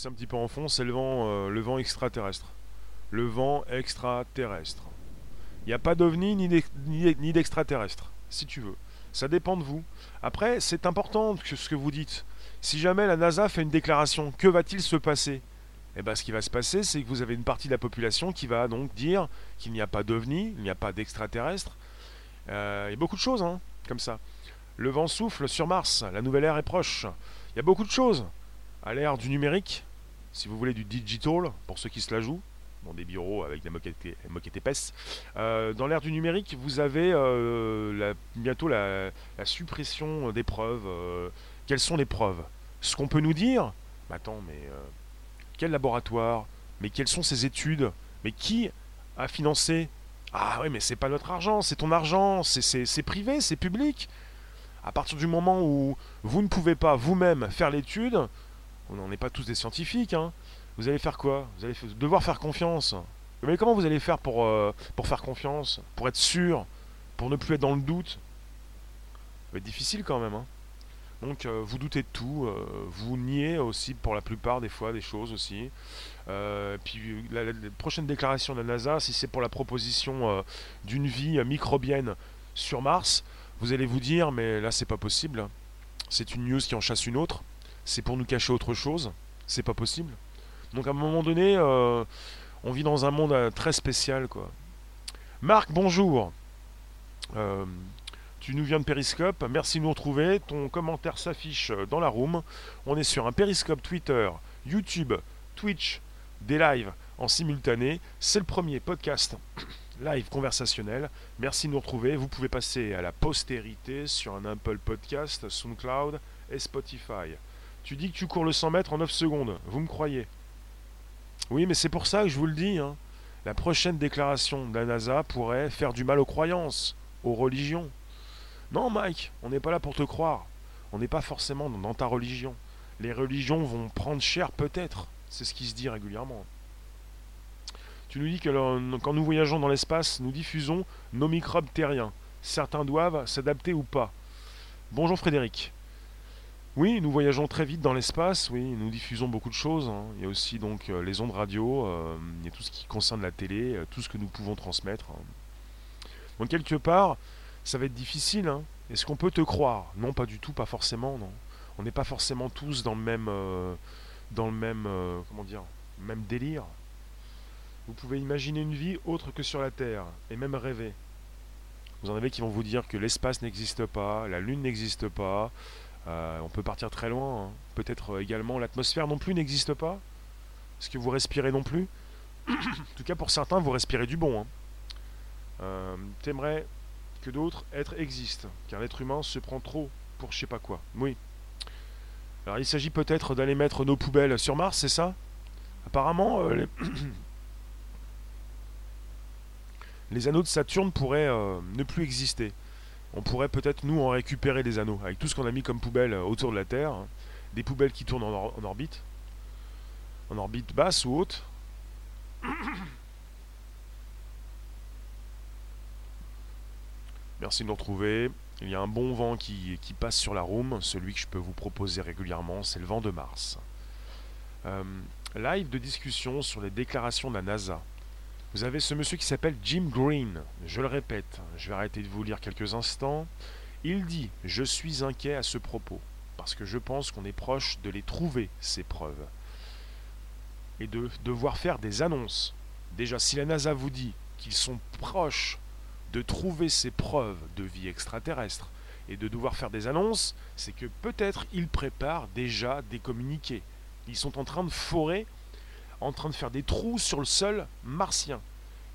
Un petit peu en fond, c'est le vent, euh, le vent extraterrestre. Le vent extraterrestre. Il n'y a pas d'ovni ni d'extraterrestre, si tu veux. Ça dépend de vous. Après, c'est important ce que vous dites. Si jamais la NASA fait une déclaration, que va-t-il se passer? Eh bien, ce qui va se passer, c'est que vous avez une partie de la population qui va donc dire qu'il n'y a pas d'ovni, il n'y a pas d'extraterrestre. Euh, il y a beaucoup de choses, hein, comme ça. Le vent souffle sur Mars, la nouvelle ère est proche. Il y a beaucoup de choses. À l'ère du numérique, si vous voulez du digital, pour ceux qui se la jouent, dans des bureaux avec des moquettes, épaisses. Euh, dans l'ère du numérique, vous avez euh, bientôt la, suppression des preuves. Euh, quelles sont les preuves? Ce qu'on peut nous dire, mais attends, mais quel laboratoire? Mais quelles sont ces études? Mais qui a financé? Ah oui, mais c'est pas notre argent, c'est ton argent, c'est privé, c'est public. À partir du moment où vous ne pouvez pas vous-même faire l'étude, on n'en est pas tous des scientifiques, hein. Vous allez faire quoi? Vous allez devoir faire confiance. Mais comment vous allez faire pour, euh, pour faire confiance Pour être sûr Pour ne plus être dans le doute? Ça va être difficile quand même. Hein. Donc euh, vous doutez de tout, euh, vous niez aussi pour la plupart des fois des choses aussi. puis la, prochaine déclaration de la NASA, si c'est pour la proposition d'une vie microbienne sur Mars, vous allez vous dire mais là c'est pas possible. C'est une news qui en chasse une autre c'est pour nous cacher autre chose. C'est pas possible. Donc à un moment donné, euh, on vit dans un monde euh, très spécial, quoi. Marc, bonjour. Euh, tu nous viens de Periscope. Merci de nous retrouver. Ton commentaire s'affiche dans la room. On est sur un Periscope Twitter, YouTube, Twitch, des lives en simultané. C'est le premier podcast live conversationnel. Merci de nous retrouver. Vous pouvez passer à la postérité sur un Apple Podcast, SoundCloud et Spotify. Tu dis que tu cours le 100 mètres en 9 secondes. Vous me croyez Oui, mais c'est pour ça que je vous le dis. Hein. La prochaine déclaration de la NASA pourrait faire du mal aux croyances, aux religions. Non, Mike, on n'est pas là pour te croire. On n'est pas forcément dans ta religion. Les religions vont prendre cher peut-être. C'est ce qui se dit régulièrement. Tu nous dis que quand nous voyageons dans l'espace, nous diffusons nos microbes terriens. Certains doivent s'adapter ou pas. Bonjour Frédéric. Oui, nous voyageons très vite dans l'espace, oui, nous diffusons beaucoup de choses. Hein. Il y a aussi donc euh, les ondes radio, euh, il y a tout ce qui concerne la télé, euh, tout ce que nous pouvons transmettre. Hein. Donc quelque part, ça va être difficile. Hein. Est-ce qu'on peut te croire? Non, pas du tout, pas forcément, non. On n'est pas forcément tous dans le même, dans le même, comment dire, même délire. Vous pouvez imaginer une vie autre que sur la Terre, et même rêver. Vous en avez qui vont vous dire que l'espace n'existe pas, la Lune n'existe pas, euh, on peut partir très loin. Hein. Peut-être euh, également l'atmosphère non plus n'existe pas. Est-ce que vous respirez non plus? En tout cas, pour certains, vous respirez du bon. Hein. Euh, T'aimerais que d'autres êtres existent, car l'être humain se prend trop pour je sais pas quoi. Oui. Alors il s'agit peut-être d'aller mettre nos poubelles sur Mars, c'est ça? Apparemment, les... anneaux de Saturne pourraient ne plus exister on pourrait peut-être nous en récupérer des anneaux, avec tout ce qu'on a mis comme poubelle euh, autour de la Terre, hein. des poubelles qui tournent en, orbite, en orbite basse ou haute. Merci de nous retrouver. Il y a un bon vent qui, passe sur la room, celui que je peux vous proposer régulièrement, c'est le vent de Mars. Euh, live de discussion sur les déclarations de la NASA. Vous avez ce monsieur qui s'appelle Jim Green. Je le répète, je vais arrêter de vous lire quelques instants. Il dit Je suis inquiet à ce propos, parce que je pense qu'on est proche de les trouver, ces preuves. Et de devoir faire des annonces. Déjà, si la NASA vous dit qu'ils sont proches de trouver ces preuves de vie extraterrestre, et de devoir faire des annonces, c'est que peut-être ils préparent déjà des communiqués. Ils sont en train de forer, en train de faire des trous sur le sol martien.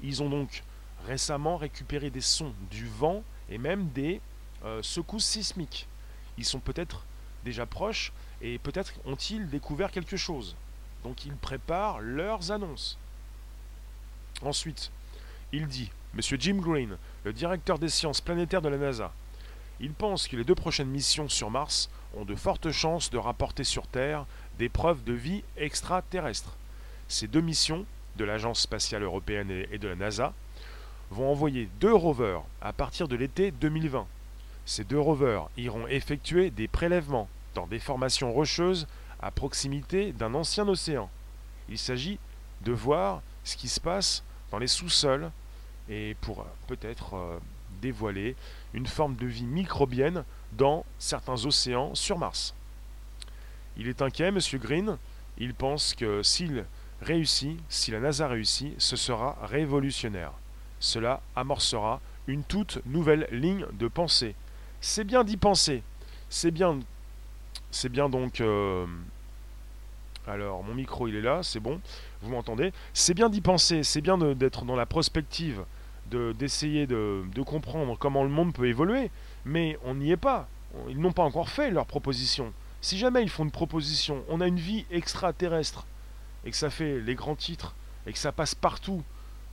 Ils ont donc récemment récupéré des sons du vent et même des euh, secousses sismiques. Ils sont peut-être déjà proches et peut-être ont-ils découvert quelque chose. Donc ils préparent leurs annonces. Ensuite, il dit, Monsieur Jim Green, le directeur des sciences planétaires de la NASA, il pense que les deux prochaines missions sur Mars ont de fortes chances de rapporter sur Terre des preuves de vie extraterrestre. Ces deux missions, de l'Agence spatiale européenne et de la NASA, vont envoyer deux rovers à partir de l'été 2020. Ces deux rovers iront effectuer des prélèvements dans des formations rocheuses à proximité d'un ancien océan. Il s'agit de voir ce qui se passe dans les sous-sols et pour euh, peut-être euh, dévoiler une forme de vie microbienne dans certains océans sur Mars. Il est inquiet, M. Green. Il pense que s'il réussit, si la NASA réussit, ce sera révolutionnaire. Cela amorcera une toute nouvelle ligne de pensée. C'est bien d'y penser. C'est bien, c'est bien donc. Euh, alors, mon micro, il est là, c'est bon. Vous m'entendez C'est bien d'y penser. C'est bien d'être dans la prospective d'essayer de, comprendre comment le monde peut évoluer, mais on n'y est pas. Ils n'ont pas encore fait leur proposition. Si jamais ils font une proposition, on a une vie extraterrestre, et que ça fait les grands titres, et que ça passe partout,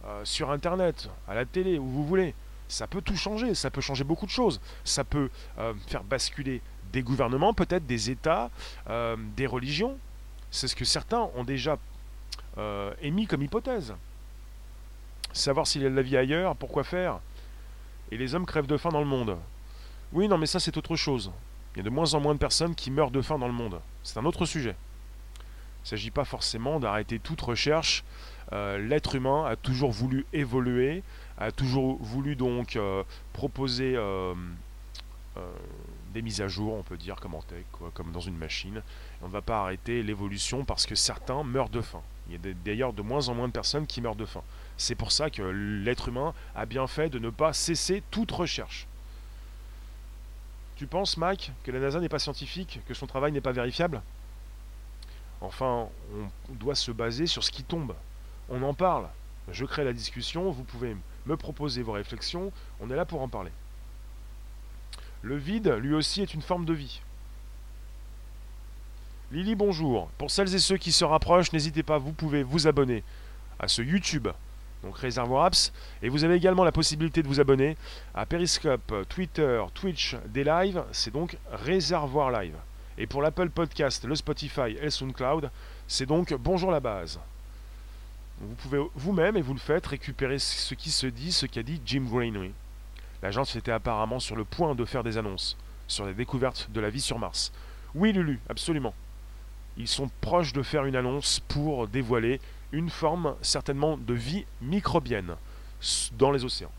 euh, sur Internet, à la télé, où vous voulez, ça peut tout changer, ça peut changer beaucoup de choses. Ça peut euh, faire basculer des gouvernements, peut-être des États, euh, des religions. C'est ce que certains ont déjà émis comme hypothèse savoir s'il y a de la vie ailleurs, pourquoi faire Et les hommes crèvent de faim dans le monde. Oui, non, mais ça c'est autre chose. Il y a de moins en moins de personnes qui meurent de faim dans le monde. C'est un autre sujet. Il ne s'agit pas forcément d'arrêter toute recherche. Euh, l'être humain a toujours voulu évoluer, a toujours voulu donc euh, proposer euh, des mises à jour, on peut dire, comme en tech, comme dans une machine. on ne va pas arrêter l'évolution parce que certains meurent de faim. Il y a d'ailleurs de moins en moins de personnes qui meurent de faim. C'est pour ça que l'être humain a bien fait de ne pas cesser toute recherche. Tu penses, Mike, que la NASA n'est pas scientifique, que son travail n'est pas vérifiable? Enfin, on doit se baser sur ce qui tombe. On en parle. Je crée la discussion, vous pouvez me proposer vos réflexions, on est là pour en parler. Le vide, lui aussi, est une forme de vie. Lily, bonjour. Pour celles et ceux qui se rapprochent, n'hésitez pas, vous pouvez vous abonner à ce YouTube donc Réservoir Apps. Et vous avez également la possibilité de vous abonner à Periscope, Twitter, Twitch, des lives. C'est donc Réservoir Live. Et pour l'Apple Podcast, le Spotify et le SoundCloud, c'est donc Bonjour la base. Vous pouvez vous-même, et vous le faites, récupérer ce qui se dit, ce qu'a dit Jim Greenway. L'agence était apparemment sur le point de faire des annonces sur les découvertes de la vie sur Mars. Oui, Lulu, absolument. Ils sont proches de faire une annonce pour dévoiler une forme certainement de vie microbienne dans les océans,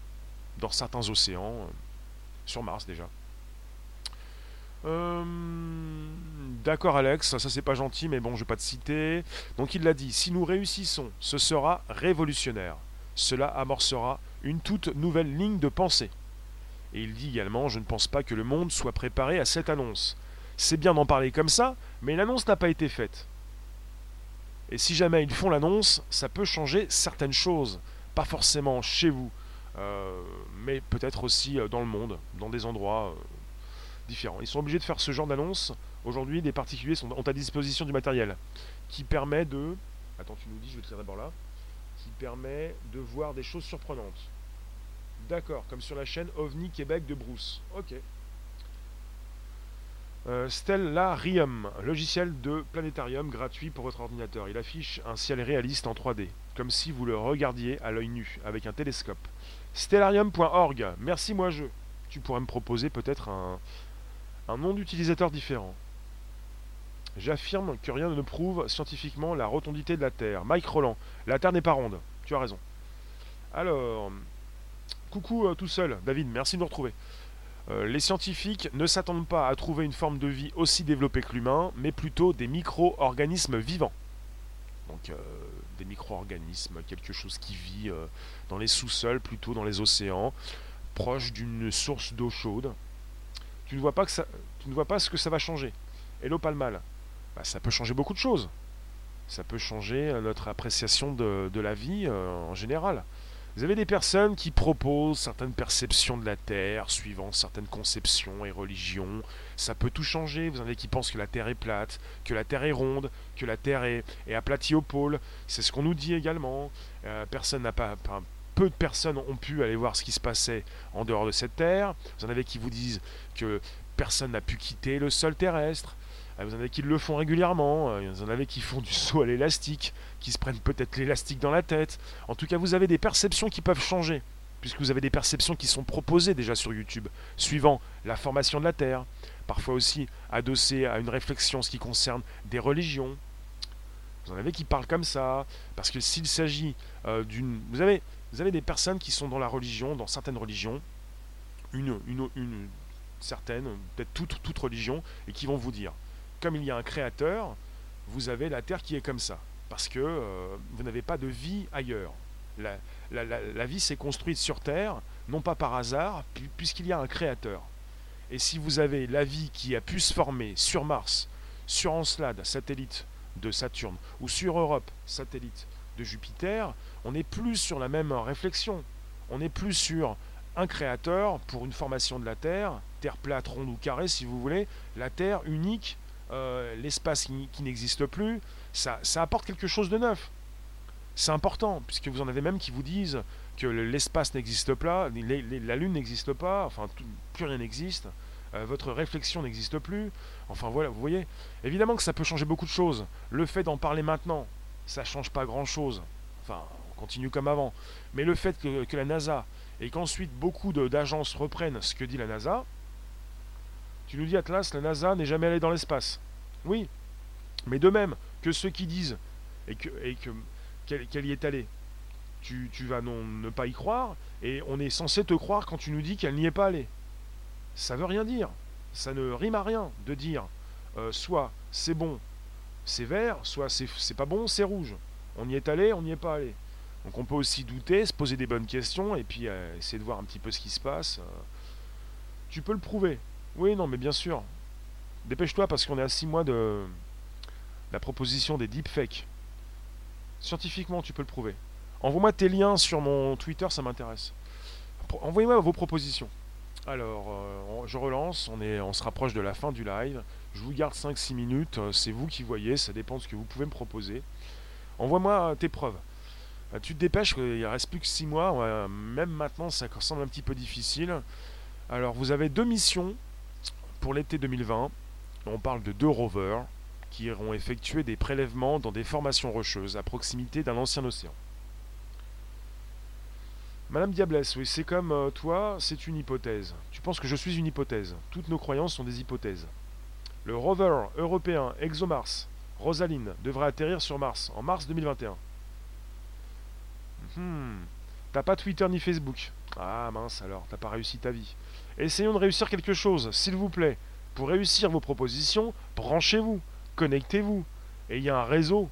dans certains océans, euh, sur Mars déjà. Euh, d'accord Alex, ça c'est pas gentil, mais bon, je vais pas te citer. Donc il l'a dit, si nous réussissons, ce sera révolutionnaire. Cela amorcera une toute nouvelle ligne de pensée. Et il dit également, je ne pense pas que le monde soit préparé à cette annonce. C'est bien d'en parler comme ça, mais l'annonce n'a pas été faite. Et si jamais ils font l'annonce, ça peut changer certaines choses. Pas forcément chez vous, euh, mais peut-être aussi euh, dans le monde, dans des endroits Ils sont obligés de faire ce genre d'annonce. Aujourd'hui, des particuliers sont, ont à disposition du matériel qui permet de... Attends, tu nous dis, je vais te dire d'abord là. Qui permet de voir des choses surprenantes. D'accord, comme sur la chaîne OVNI Québec de Bruce. Ok. Euh, Stellarium, logiciel de planétarium gratuit pour votre ordinateur. Il affiche un ciel réaliste en 3D, comme si vous le regardiez à l'œil nu, avec un télescope. Stellarium.org, merci moi je. Tu pourrais me proposer peut-être un, un nom d'utilisateur différent. J'affirme que rien ne prouve scientifiquement la rotondité de la Terre. Mike Roland, la Terre n'est pas ronde. Tu as raison. Alors, coucou euh, tout seul, David, merci de nous retrouver. Euh, les scientifiques ne s'attendent pas à trouver une forme de vie aussi développée que l'humain, mais plutôt des micro-organismes vivants. Donc euh, des micro-organismes, quelque chose qui vit dans les sous-sols, plutôt dans les océans, proche d'une source d'eau chaude. Tu ne vois pas, que ça, tu ne vois pas ce que ça va changer. Et l'eau mal. Bah, ça peut changer beaucoup de choses. Ça peut changer euh, notre appréciation de, la vie euh, en général. Vous avez des personnes qui proposent certaines perceptions de la Terre suivant certaines conceptions et religions. Ça peut tout changer. Vous en avez qui pensent que la Terre est plate, que la Terre est ronde, que la Terre est, aplatie au pôle. C'est ce qu'on nous dit également. Euh, personne n'a pas, peu de personnes ont pu aller voir ce qui se passait en dehors de cette Terre. Vous en avez qui vous disent que personne n'a pu quitter le sol terrestre. Euh, vous en avez qui le font régulièrement, euh, vous en avez qui font du saut à l'élastique, qui se prennent peut-être l'élastique dans la tête. En tout cas, vous avez des perceptions qui peuvent changer, puisque vous avez des perceptions qui sont proposées déjà sur YouTube, suivant la formation de la Terre, parfois aussi adossées à une réflexion ce qui concerne des religions. Vous en avez qui parlent comme ça, parce que s'il s'agit euh, d'une... Vous avez, vous avez des personnes qui sont dans la religion, dans certaines religions, une, une, une certaine, peut-être toute, toute religion, et qui vont vous dire, comme il y a un créateur, vous avez la Terre qui est comme ça. Parce que euh, vous n'avez pas de vie ailleurs. La, vie s'est construite sur Terre, non pas par hasard, puisqu'il y a un créateur. Et si vous avez la vie qui a pu se former sur Mars, sur Encelade, satellite de Saturne, ou sur Europe, satellite de Jupiter, on n'est plus sur la même réflexion. On n'est plus sur un créateur pour une formation de la Terre, Terre plate, ronde ou carrée si vous voulez, la Terre unique euh, l'espace qui, n'existe plus, ça, apporte quelque chose de neuf. C'est important, puisque vous en avez même qui vous disent que l'espace n'existe pas, la Lune n'existe pas, enfin plus rien n'existe, euh, votre réflexion n'existe plus. Enfin voilà, vous voyez. Évidemment que ça peut changer beaucoup de choses. Le fait d'en parler maintenant, ça change pas grand-chose. Enfin, continue comme avant. Mais le fait que, la NASA et qu'ensuite beaucoup d'agences reprennent ce que dit la NASA, tu nous dis Atlas, la NASA n'est jamais allée dans l'espace. Oui, mais de même que ceux qui disent et que qu'elle y est allée, tu, vas non, ne pas y croire et on est censé te croire quand tu nous dis qu'elle n'y est pas allée. Ça veut rien dire. Ça ne rime à rien de dire euh, soit c'est bon, c'est vert, soit c'est pas bon, c'est rouge. On y est allé, on n'y est pas allé. Donc on peut aussi douter, se poser des bonnes questions et puis euh, essayer de voir un petit peu ce qui se passe. Euh. tu peux le prouver. Oui, non, mais bien sûr. Dépêche-toi parce qu'on est à 6 mois de la proposition des deepfakes. Scientifiquement, tu peux le prouver. Envoie-moi tes liens sur mon Twitter, ça m'intéresse. Envoyez-moi vos propositions. Alors, euh, je relance, on, on se rapproche de la fin du live. Je vous garde 5-6 minutes, c'est vous qui voyez, ça dépend de ce que vous pouvez me proposer. Envoie-moi tes preuves. Tu te dépêches, il reste plus que 6 mois, même maintenant ça semble un petit peu difficile. Alors, vous avez deux missions pour l'été 2020, on parle de deux rovers qui iront effectuer des prélèvements dans des formations rocheuses à proximité d'un ancien océan. Madame Diablesse, oui, c'est comme euh, toi, c'est une hypothèse. Tu penses que je suis une hypothèse. Toutes nos croyances sont des hypothèses. Le rover européen ExoMars, Rosaline, devrait atterrir sur Mars en mars 2021. Hmm. T'as pas Twitter ni Facebook. Ah mince alors, t'as pas réussi ta vie. Essayons de réussir quelque chose, s'il vous plaît. Pour réussir vos propositions, branchez-vous, connectez-vous. Et il y a un réseau,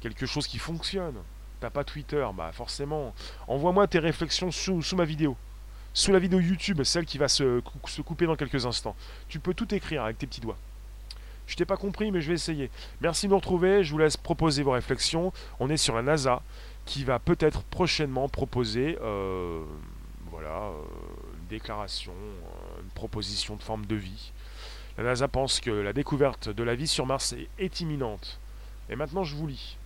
quelque chose qui fonctionne. T'as pas Twitter, bah forcément. Envoie-moi tes réflexions sous, ma vidéo. Sous la vidéo YouTube, celle qui va se, couper dans quelques instants. Tu peux tout écrire avec tes petits doigts. Je t'ai pas compris, mais je vais essayer. Merci de nous retrouver. Je vous laisse proposer vos réflexions. On est sur la NASA qui va peut-être prochainement proposer, euh, voilà, euh, déclaration, euh, une proposition de forme de vie. La NASA pense que la découverte de la vie sur Mars est, imminente. Et maintenant je vous lis.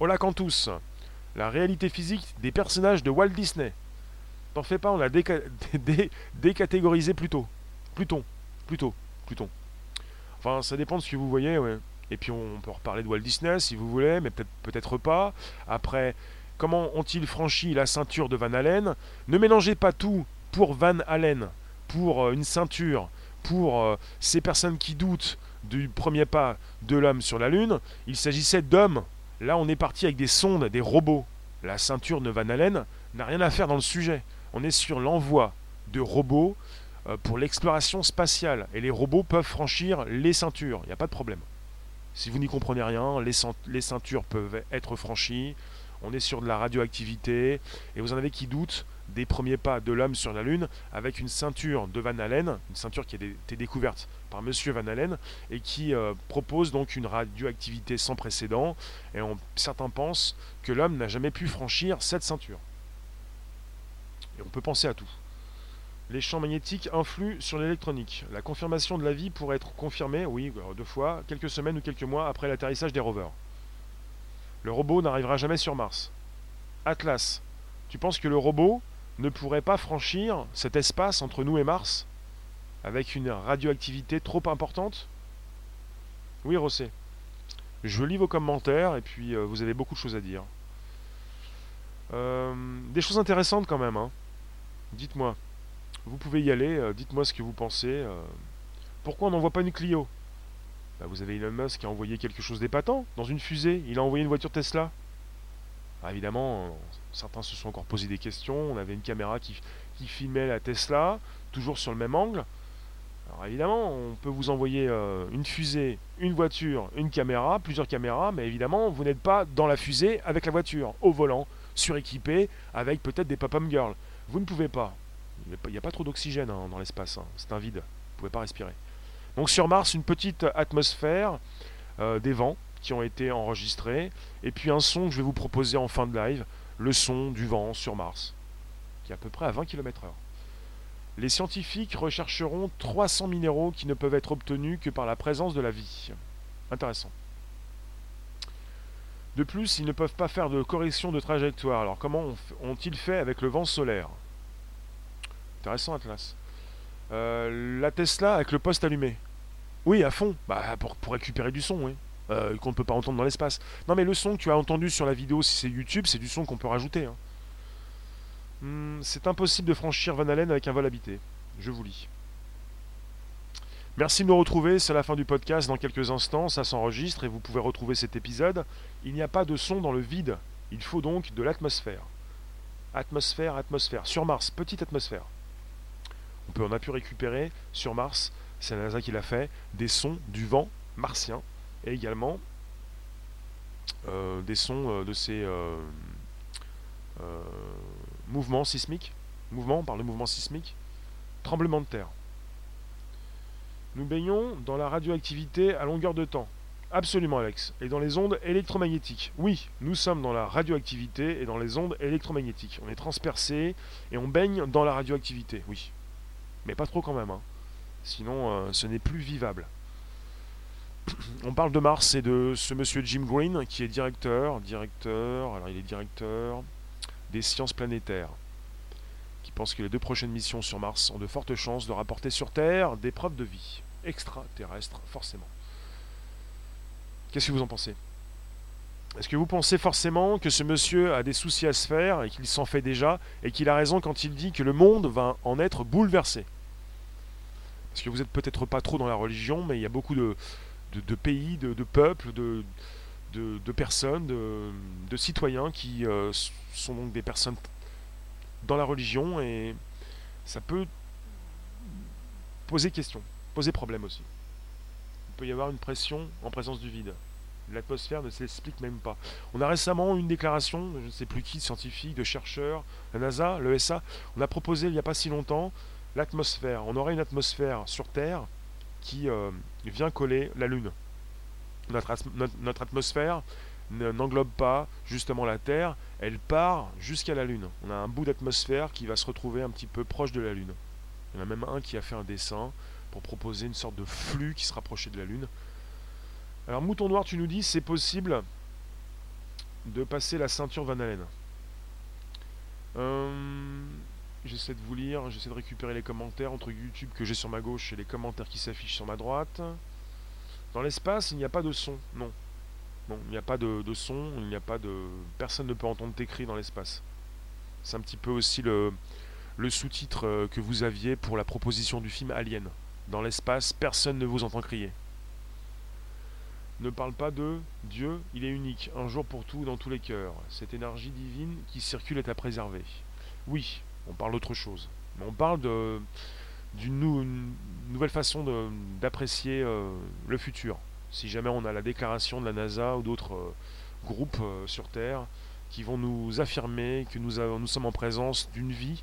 Hola Cantus, la réalité physique des personnages de Walt Disney. T'en fais pas, on l'a décatégorisé plus tôt. Pluton, plutôt, Pluton. Enfin, ça dépend de ce que vous voyez, ouais. Et puis on peut reparler de Walt Disney si vous voulez, mais peut-être peut-être pas. Après, Comment ont-ils franchi la ceinture de Van Allen Ne mélangez pas tout pour Van Allen, pour euh, une ceinture, pour euh, ces personnes qui doutent du premier pas de l'homme sur la Lune. Il s'agissait d'hommes. Là, on est parti avec des sondes, des robots. La ceinture de Van Allen n'a rien à faire dans le sujet. On est sur l'envoi de robots euh, pour l'exploration spatiale. Et les robots peuvent franchir les ceintures. Il n'y a pas de problème. Si vous n'y comprenez rien, les, ceintures peuvent être franchies on est sur de la radioactivité, et vous en avez qui doutent des premiers pas de l'homme sur la Lune avec une ceinture de Van Allen, une ceinture qui a été découverte par Monsieur Van Allen et qui euh, propose donc une radioactivité sans précédent. Et certains pensent que l'homme n'a jamais pu franchir cette ceinture. Et on peut penser à tout. Les champs magnétiques influent sur l'électronique. La confirmation de la vie pourrait être confirmée, oui, deux fois, quelques semaines ou quelques mois après l'atterrissage des rovers. Le robot n'arrivera jamais sur Mars. Atlas, tu penses que le robot ne pourrait pas franchir cet espace entre nous et Mars avec une radioactivité trop importante? Oui, Rossé. Je lis vos commentaires et puis euh, vous avez beaucoup de choses à dire. Euh, des choses intéressantes quand même. Hein. Dites-moi. Vous pouvez y aller, euh, dites-moi ce que vous pensez. Euh. pourquoi on n'envoie pas une Clio? Bah, Vous avez Elon Musk qui a envoyé quelque chose d'épatant dans une fusée. Il a envoyé une voiture Tesla. Ah, évidemment, euh, certains se sont encore posé des questions. On avait une caméra qui, filmait la Tesla, toujours sur le même angle. Alors évidemment, on peut vous envoyer une fusée, une voiture, une caméra, plusieurs caméras, mais évidemment, vous n'êtes pas dans la fusée avec la voiture, au volant, suréquipé, avec peut-être des pop-up girls. Vous ne pouvez pas. Il n'y a, pas trop d'oxygène hein, dans l'espace. Hein. C'est un vide. Vous ne pouvez pas respirer. Donc sur Mars, une petite atmosphère, euh, des vents qui ont été enregistrés, et puis un son que je vais vous proposer en fin de live, le son du vent sur Mars, qui est à peu près à 20 km/h. Les scientifiques rechercheront 300 minéraux qui ne peuvent être obtenus que par la présence de la vie. Intéressant. De plus, ils ne peuvent pas faire de correction de trajectoire. Alors comment ont-ils fait avec le vent solaire? Intéressant Atlas. Euh, la Tesla avec le poste allumé. Oui, à fond. Bah, pour, récupérer du son, oui. Euh, qu'on ne peut pas entendre dans l'espace. Non, mais le son que tu as entendu sur la vidéo, si c'est YouTube, c'est du son qu'on peut rajouter. Hein. Hmm, c'est impossible de franchir Van Allen avec un vol habité. Je vous lis. Merci de nous retrouver, c'est la fin du podcast. Dans quelques instants, ça s'enregistre et vous pouvez retrouver cet épisode. Il n'y a pas de son dans le vide. Il faut donc de l'atmosphère. Atmosphère, atmosphère. Sur Mars, petite atmosphère on, a pu récupérer sur Mars, c'est la NASA qui l'a fait, des sons du vent martien et également euh, des sons euh, de ces euh, mouvements sismiques. Mouvements, on parle de mouvements sismiques. Tremblement de terre. Nous baignons dans la radioactivité à longueur de temps. Absolument, Alex. Et dans les ondes électromagnétiques. Oui, nous sommes dans la radioactivité et dans les ondes électromagnétiques. On est transpercé et on baigne dans la radioactivité. Oui, mais pas trop quand même. Hein. Sinon, euh, ce n'est plus vivable. On parle de Mars et de ce monsieur Jim Green qui est directeur, directeur, alors il est directeur des sciences planétaires, qui pense que les deux prochaines missions sur Mars ont de fortes chances de rapporter sur Terre des preuves de vie extraterrestre, forcément. Qu'est-ce que vous en pensez? Est-ce que vous pensez forcément que ce monsieur a des soucis à se faire et qu'il s'en fait déjà et qu'il a raison quand il dit que le monde va en être bouleversé? Parce que vous n'êtes peut-être pas trop dans la religion, mais il y a beaucoup de, pays, de, peuples, de, personnes, de, citoyens qui euh, sont donc des personnes dans la religion et ça peut poser question, poser problème aussi. Il peut y avoir une pression en présence du vide. L'atmosphère ne s'explique même pas. On a récemment une déclaration, je ne sais plus qui, de scientifique, de chercheurs, la NASA, l'ESA, on a proposé il n'y a pas si longtemps l'atmosphère. On aurait une atmosphère sur Terre qui euh, vient coller la Lune. Notre, notre, atmosphère n'englobe pas justement la Terre, elle part jusqu'à la Lune. On a un bout d'atmosphère qui va se retrouver un petit peu proche de la Lune. Il y en a même un qui a fait un dessin pour proposer une sorte de flux qui se rapprochait de la Lune. Alors Mouton Noir, tu nous dis, c'est possible de passer la ceinture Van Allen. Euh, J'essaie de vous lire, j'essaie de récupérer les commentaires entre YouTube que j'ai sur ma gauche et les commentaires qui s'affichent sur ma droite. Dans l'espace, il n'y a pas de son, non. Non, il n'y a pas de, son, il n'y a pas de... Personne ne peut entendre tes cris dans l'espace. C'est un petit peu aussi le, le sous-titre euh, que vous aviez pour la proposition du film Alien. Dans l'espace, personne ne vous entend crier. Ne parle pas de Dieu, il est unique, un jour pour tout, dans tous les cœurs. Cette énergie divine qui circule est à préserver. Oui, on parle d'autre chose. On parle d'une nouvelle façon d'apprécier euh, le futur. Si jamais on a la déclaration de la NASA ou d'autres euh, groupes euh, sur Terre qui vont nous affirmer que nous, nous sommes en présence d'une vie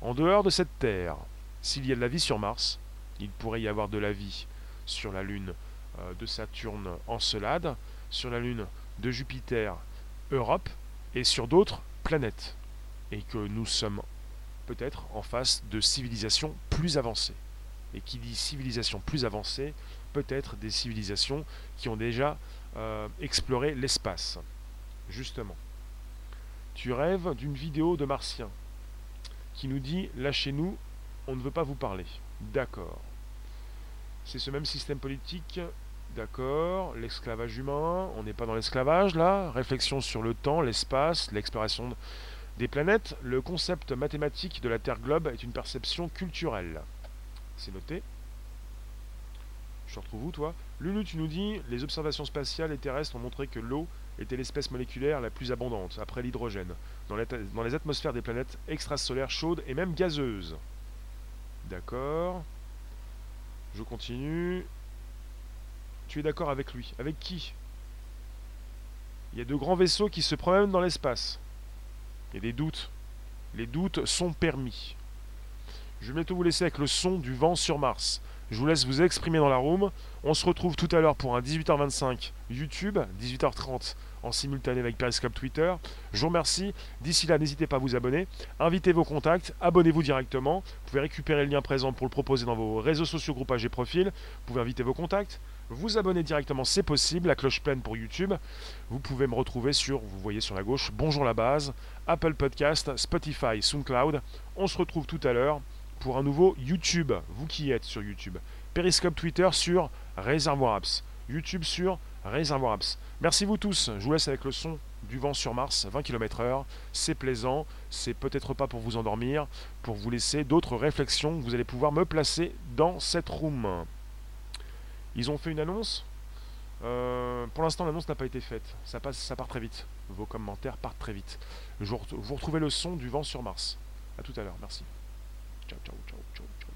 en dehors de cette Terre. S'il y a de la vie sur Mars, il pourrait y avoir de la vie sur la Lune de Saturne Encelade, sur la Lune de Jupiter Europe et sur d'autres planètes. Et que nous sommes peut-être en face de civilisations plus avancées. Et qui dit civilisation plus avancée, peut-être des civilisations qui ont déjà euh, exploré l'espace. Justement. Tu rêves d'une vidéo de Martien qui nous dit Lâchez-nous, on ne veut pas vous parler. D'accord. C'est ce même système politique. D'accord. L'esclavage humain. On n'est pas dans l'esclavage là. Réflexion sur le temps, l'espace, l'exploration des planètes. Le concept mathématique de la Terre globe est une perception culturelle. C'est noté. Je te retrouve où toi? Lulu, tu nous dis les observations spatiales et terrestres ont montré que l'eau était l'espèce moléculaire la plus abondante, après l'hydrogène, dans, dans les atmosphères des planètes extrasolaires chaudes et même gazeuses. D'accord. Je continue. Tu es d'accord avec lui Avec qui? Il y a de grands vaisseaux qui se promènent dans l'espace. Il y a des doutes. Les doutes sont permis. Je vais bientôt vous laisser avec le son du vent sur Mars. Je vous laisse vous exprimer dans la room. On se retrouve tout à l'heure pour un 18h25 YouTube, 18h30 en simultané avec Periscope Twitter. Je vous remercie. D'ici là, n'hésitez pas à vous abonner. Invitez vos contacts, abonnez-vous directement. Vous pouvez récupérer le lien présent pour le proposer dans vos réseaux sociaux, groupages et profils. Vous pouvez inviter vos contacts. Vous abonner directement, c'est possible. La cloche pleine pour YouTube. Vous pouvez me retrouver sur, vous voyez sur la gauche, Bonjour la base, Apple Podcast, Spotify, SoundCloud. On se retrouve tout à l'heure pour un nouveau YouTube, vous qui êtes sur YouTube. Periscope Twitter sur Réservoir Apps. YouTube sur Réservoir Apps. Merci vous tous. Je vous laisse avec le son du vent sur Mars, 20 km/h. C'est plaisant. C'est peut-être pas pour vous endormir, pour vous laisser d'autres réflexions. Vous allez pouvoir me placer dans cette room. Ils ont fait une annonce. Euh, pour l'instant, l'annonce n'a pas été faite. Ça, passe, ça part très vite. Vos commentaires partent très vite. vous retrouvez le son du vent sur Mars. A tout à l'heure. Merci. Ciao, ciao, ciao, ciao, ciao.